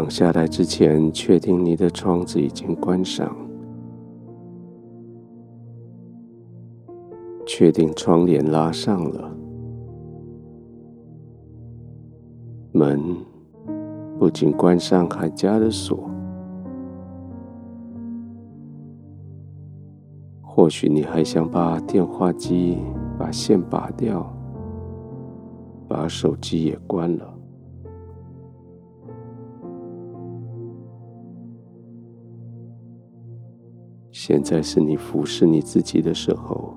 躺下来之前，确定你的窗子已经关上，确定窗帘拉上了，门不仅关上，还加了锁。或许你还想把电话机把线拔掉，把手机也关了。现在是你服侍你自己的时候，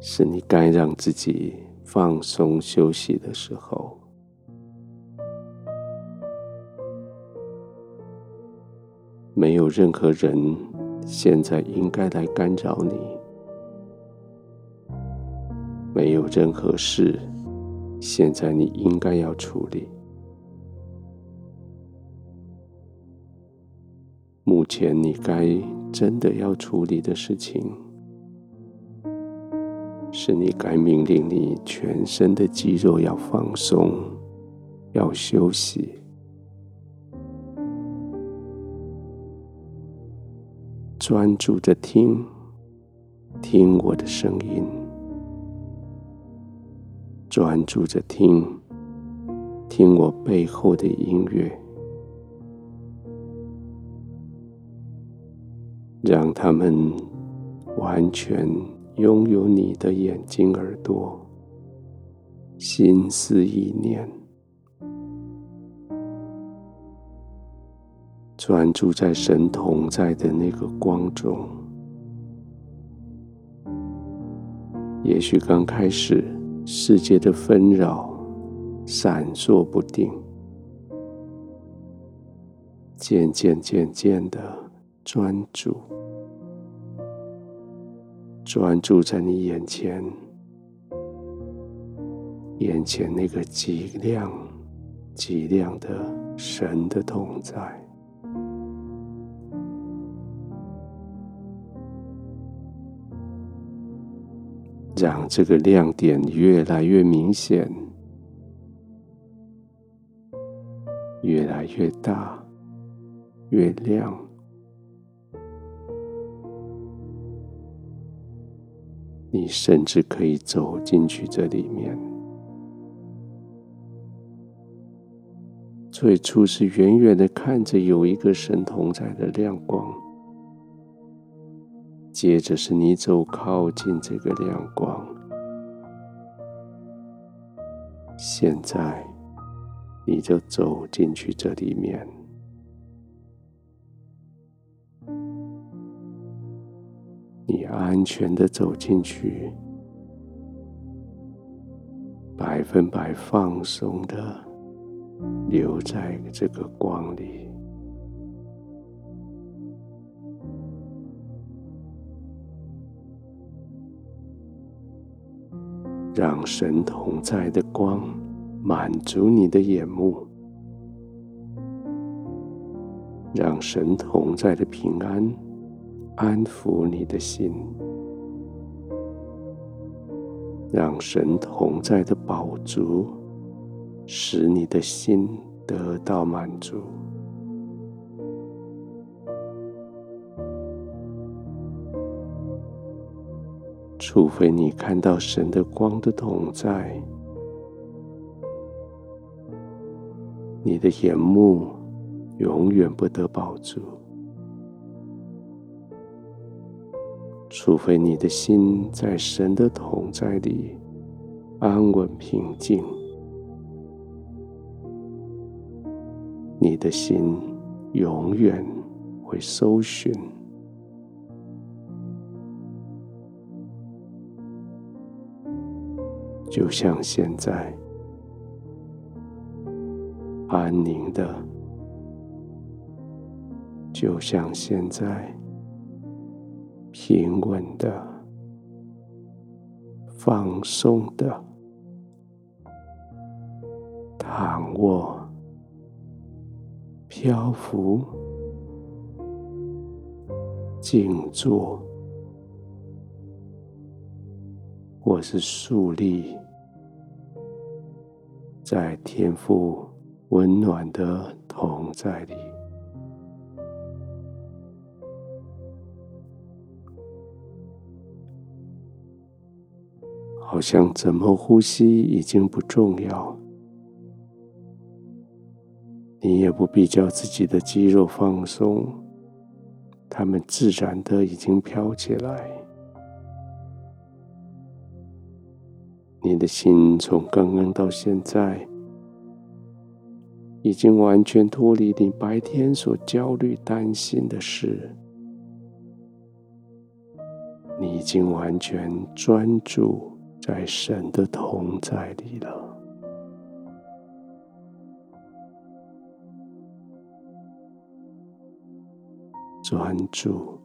是你该让自己放松休息的时候。没有任何人现在应该来干扰你，没有任何事现在你应该要处理。目前你该真的要处理的事情，是你该命令你全身的肌肉要放松，要休息。专注着听，听我的声音。专注着听，听我背后的音乐，让他们完全拥有你的眼睛、耳朵、心思意念。专注在神同在的那个光中。也许刚开始，世界的纷扰闪烁不定，渐渐渐渐的专注，专注在你眼前，眼前那个极亮、极亮的神的同在。让这个亮点越来越明显，越来越大，越亮。你甚至可以走进去这里面。最初是远远的看着有一个神同在的亮光。接着是你走靠近这个亮光，现在你就走进去这里面，你安全的走进去，百分百放松的留在这个光里。让神同在的光满足你的眼目，让神同在的平安安抚你的心，让神同在的宝足使你的心得到满足。除非你看到神的光的同在，你的眼目永远不得饱足；除非你的心在神的同在里安稳平静，你的心永远会搜寻。就像现在，安宁的；就像现在，平稳的；放松的；躺卧；漂浮；静坐。或是竖立在天赋温暖的同在里，好像怎么呼吸已经不重要，你也不必叫自己的肌肉放松，它们自然的已经飘起来。你的心从刚刚到现在，已经完全脱离你白天所焦虑担心的事。你已经完全专注在神的同在里了，专注。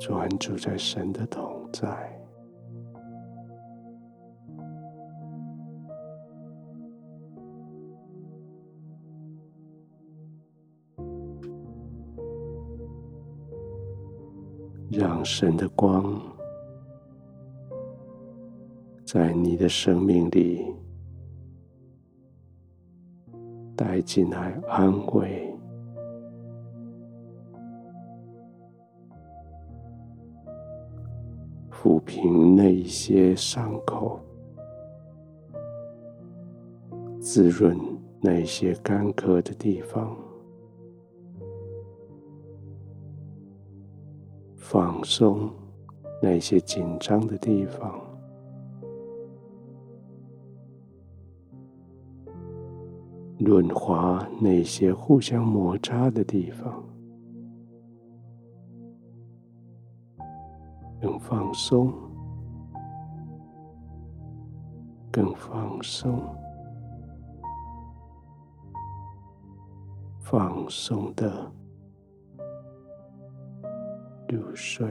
专注在神的同在，让神的光在你的生命里带进来安慰。抚平那一些伤口，滋润那些干渴的地方，放松那些紧张的地方，润滑那些互相摩擦的地方。更放松，更放松，放松的入睡。